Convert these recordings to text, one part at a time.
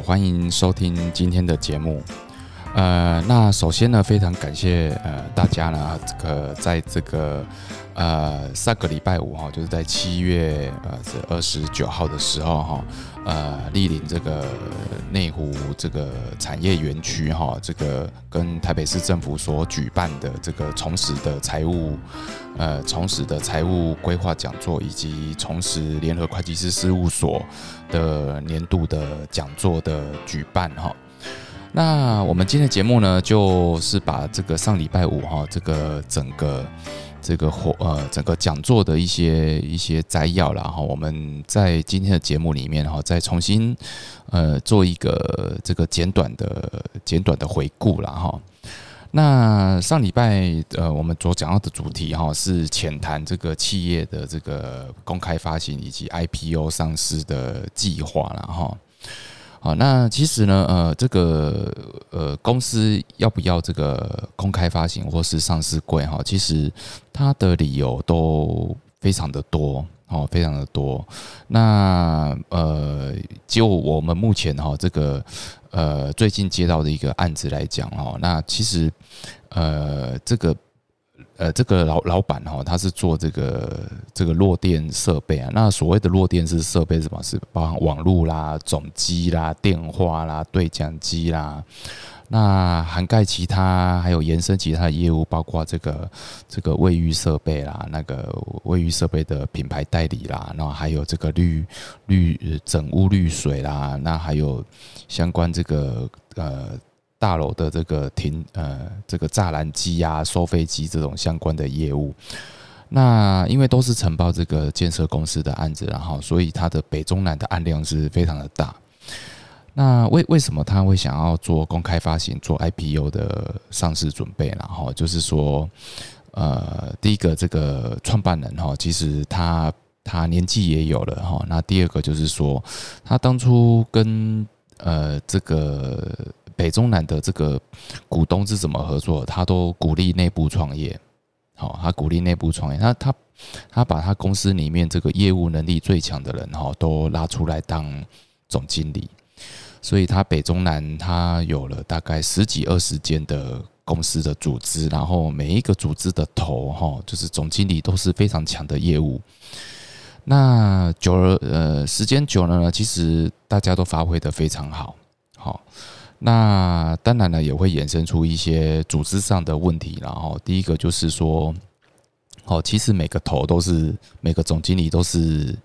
欢迎收听今天的节目。呃，那首先呢，非常感谢呃大家呢，这个在这个呃上个礼拜五哈，就是在七月呃这二十九号的时候哈，呃莅临这个内湖这个产业园区哈，这个跟台北市政府所举办的这个重拾的财务呃重拾的财务规划讲座，以及重拾联合会计师事务所的年度的讲座的举办哈。那我们今天的节目呢，就是把这个上礼拜五哈，这个整个这个活呃整个讲座的一些一些摘要然后我们在今天的节目里面哈，再重新呃做一个这个简短的简短的回顾了哈。那上礼拜呃我们所讲到的主题哈，是浅谈这个企业的这个公开发行以及 IPO 上市的计划了哈。好，那其实呢，呃，这个呃，公司要不要这个公开发行或是上市柜哈？其实它的理由都非常的多，哦，非常的多。那呃，就我们目前哈这个呃最近接到的一个案子来讲哈，那其实呃这个。呃，这个老老板哈，他是做这个这个弱电设备啊。那所谓的弱电是设备什么？是包含网络啦、总机啦、电话啦、对讲机啦。那涵盖其他还有延伸其他的业务，包括这个这个卫浴设备啦，那个卫浴设备的品牌代理啦，然后还有这个滤滤整屋滤水啦，那还有相关这个呃。大楼的这个停呃这个栅栏机啊收费机这种相关的业务，那因为都是承包这个建设公司的案子，然后所以它的北中南的案量是非常的大。那为为什么他会想要做公开发行做 IPO 的上市准备？然后就是说，呃，第一个这个创办人哈，其实他他年纪也有了哈。那第二个就是说，他当初跟呃这个。北中南的这个股东是怎么合作？他都鼓励内部创业，好，他鼓励内部创业，他他他把他公司里面这个业务能力最强的人哈，都拉出来当总经理，所以他北中南他有了大概十几二十间的公司的组织，然后每一个组织的头哈，就是总经理都是非常强的业务。那久了呃，时间久了呢，其实大家都发挥的非常好，好。那当然了，也会衍生出一些组织上的问题。然后第一个就是说，哦，其实每个头都是每个总经理都是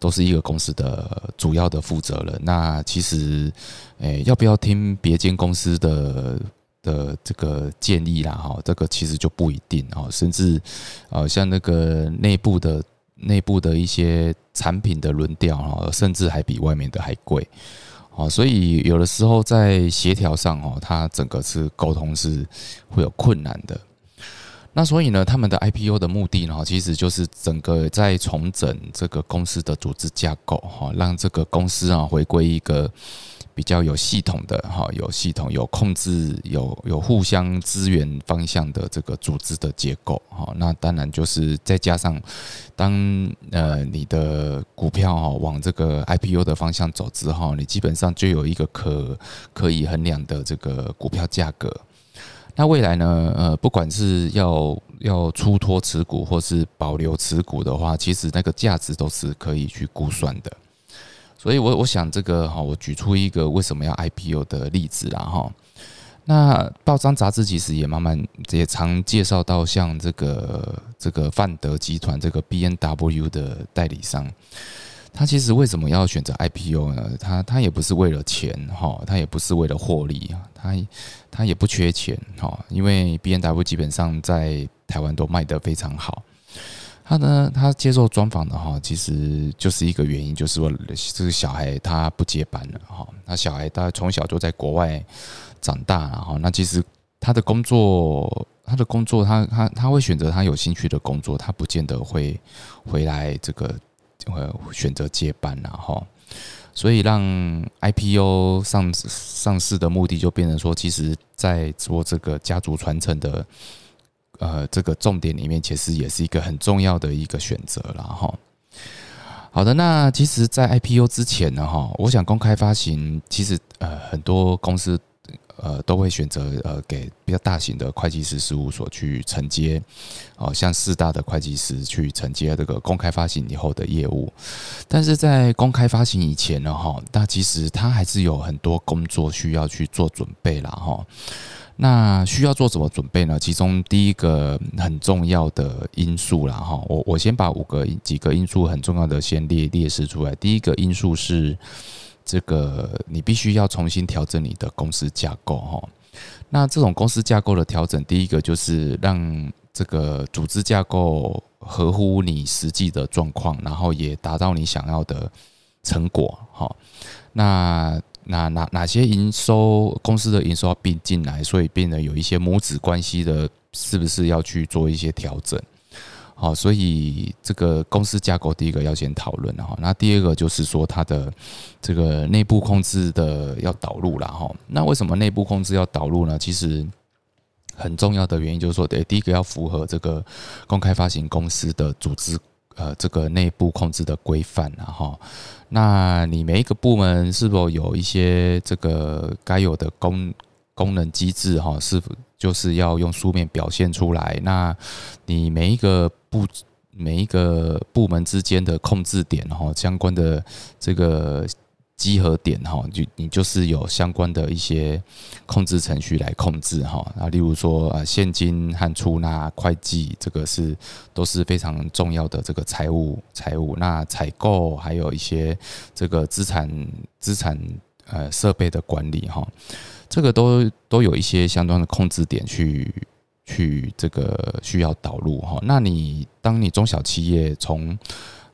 都是一个公司的主要的负责人。那其实，诶，要不要听别间公司的的这个建议啦？哈，这个其实就不一定哦。甚至，呃，像那个内部的内部的一些产品的轮调哈，甚至还比外面的还贵。啊，所以有的时候在协调上哦，它整个是沟通是会有困难的。那所以呢，他们的 IPO 的目的呢，其实就是整个在重整这个公司的组织架构哈，让这个公司啊回归一个。比较有系统的哈，有系统、有控制、有有互相支援方向的这个组织的结构哈。那当然就是再加上，当呃你的股票哈往这个 IPO 的方向走之后，你基本上就有一个可可以衡量的这个股票价格。那未来呢，呃，不管是要要出脱持股或是保留持股的话，其实那个价值都是可以去估算的。所以，我我想这个哈，我举出一个为什么要 IPO 的例子啦哈。那报章杂志其实也慢慢也常介绍到，像这个这个范德集团这个 B N W 的代理商，他其实为什么要选择 IPO 呢？他他也不是为了钱哈，他也不是为了获利啊，他他也不缺钱哈，因为 B N W 基本上在台湾都卖得非常好。他呢？他接受专访的哈，其实就是一个原因，就是说这个小孩他不接班了哈。那小孩他从小就在国外长大，然后那其实他的工作，他的工作，他他他会选择他有兴趣的工作，他不见得会回来这个会选择接班然后，所以让 IPO 上上市的目的就变成说，其实在做这个家族传承的。呃，这个重点里面其实也是一个很重要的一个选择了哈。好的，那其实，在 IPO 之前呢，哈，我想公开发行，其实呃，很多公司呃都会选择呃给比较大型的会计师事务所去承接，哦，像四大的会计师去承接这个公开发行以后的业务。但是在公开发行以前呢，哈，那其实它还是有很多工作需要去做准备啦，哈。那需要做什么准备呢？其中第一个很重要的因素啦，哈，我我先把五个几个因素很重要的先列列示出来。第一个因素是这个，你必须要重新调整你的公司架构，哈。那这种公司架构的调整，第一个就是让这个组织架构合乎你实际的状况，然后也达到你想要的成果，哈。那那哪哪些营收公司的营收并进来，所以变得有一些母子关系的，是不是要去做一些调整？好，所以这个公司架构第一个要先讨论哈。那第二个就是说它的这个内部控制的要导入了哈。那为什么内部控制要导入呢？其实很重要的原因就是说，对，第一个要符合这个公开发行公司的组织。呃，这个内部控制的规范啊，哈，那你每一个部门是否有一些这个该有的功功能机制哈？是否就是要用书面表现出来？那你每一个部每一个部门之间的控制点哈，相关的这个。集合点哈，就你就是有相关的一些控制程序来控制哈啊，例如说呃现金和出纳、会计，这个是都是非常重要的这个财务财务。那采购还有一些这个资产资产呃设备的管理哈，这个都都有一些相关的控制点去去这个需要导入哈。那你当你中小企业从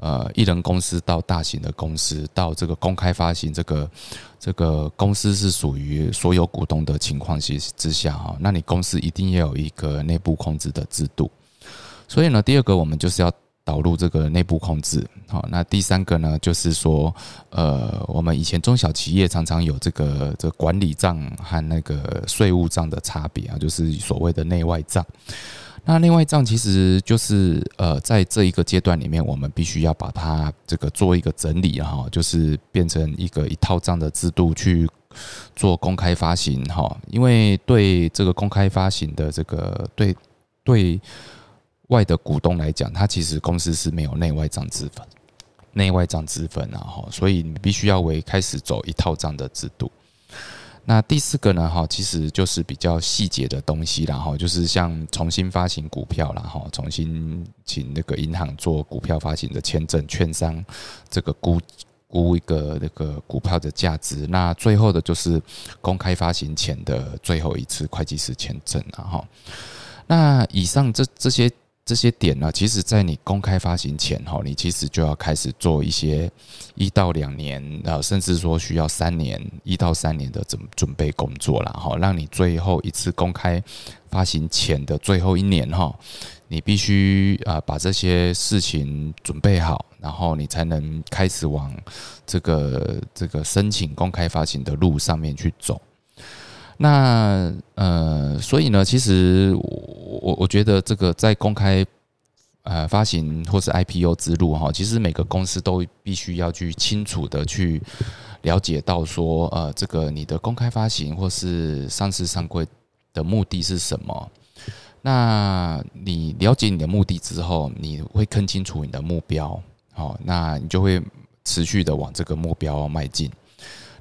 呃，一人公司到大型的公司，到这个公开发行，这个这个公司是属于所有股东的情况之之下哈，那你公司一定要有一个内部控制的制度。所以呢，第二个我们就是要导入这个内部控制。好，那第三个呢，就是说，呃，我们以前中小企业常常有这个这管理账和那个税务账的差别啊，就是所谓的内外账。那另外账其实就是呃，在这一个阶段里面，我们必须要把它这个做一个整理哈，就是变成一个一套账的制度去做公开发行哈。因为对这个公开发行的这个对对外的股东来讲，他其实公司是没有内外账之分，内外账之分啊哈，所以你必须要为开始走一套账的制度。那第四个呢？哈，其实就是比较细节的东西然后就是像重新发行股票然后重新请那个银行做股票发行的签证，券商这个估估一个那个股票的价值。那最后的就是公开发行前的最后一次会计师签证然后那以上这这些。这些点呢，其实，在你公开发行前哈，你其实就要开始做一些一到两年啊，甚至说需要三年一到三年的准准备工作了哈，让你最后一次公开发行前的最后一年哈，你必须啊把这些事情准备好，然后你才能开始往这个这个申请公开发行的路上面去走。那呃，所以呢，其实我我我觉得这个在公开呃发行或是 IPO 之路哈，其实每个公司都必须要去清楚的去了解到说，呃，这个你的公开发行或是上市上柜的目的是什么？那你了解你的目的之后，你会看清楚你的目标，好，那你就会持续的往这个目标迈进。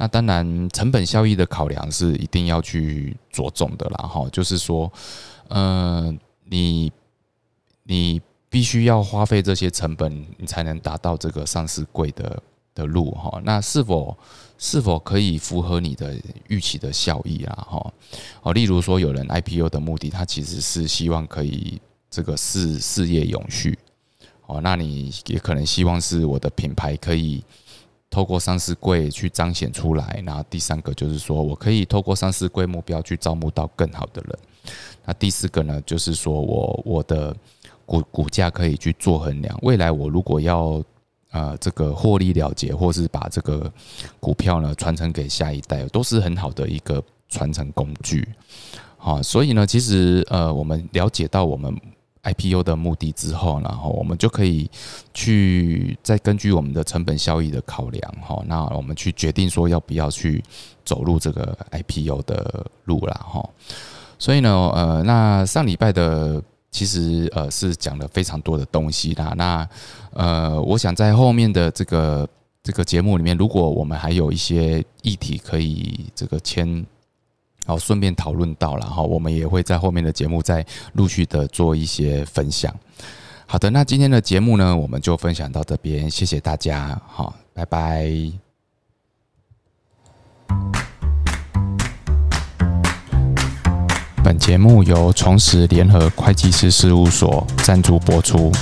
那当然，成本效益的考量是一定要去着重的啦，哈，就是说，呃，你你必须要花费这些成本，你才能达到这个上市贵的的路，哈。那是否是否可以符合你的预期的效益啊，哈？哦，例如说，有人 IPO 的目的，他其实是希望可以这个事事业永续，哦，那你也可能希望是我的品牌可以。透过上市柜去彰显出来，然后第三个就是说我可以透过上市柜目标去招募到更好的人。那第四个呢，就是说我我的股股价可以去做衡量，未来我如果要呃这个获利了结，或是把这个股票呢传承给下一代，都是很好的一个传承工具。好，所以呢，其实呃我们了解到我们 IPO 的目的之后，然后我们就可以去再根据我们的成本效益的考量，哈，那我们去决定说要不要去走入这个 IPO 的路了，哈。所以呢，呃，那上礼拜的其实呃是讲了非常多的东西啦。那呃，我想在后面的这个这个节目里面，如果我们还有一些议题可以这个签。然后顺便讨论到，然后我们也会在后面的节目再陆续的做一些分享。好的，那今天的节目呢，我们就分享到这边，谢谢大家，好，拜拜。本节目由重实联合会计师事务所赞助播出。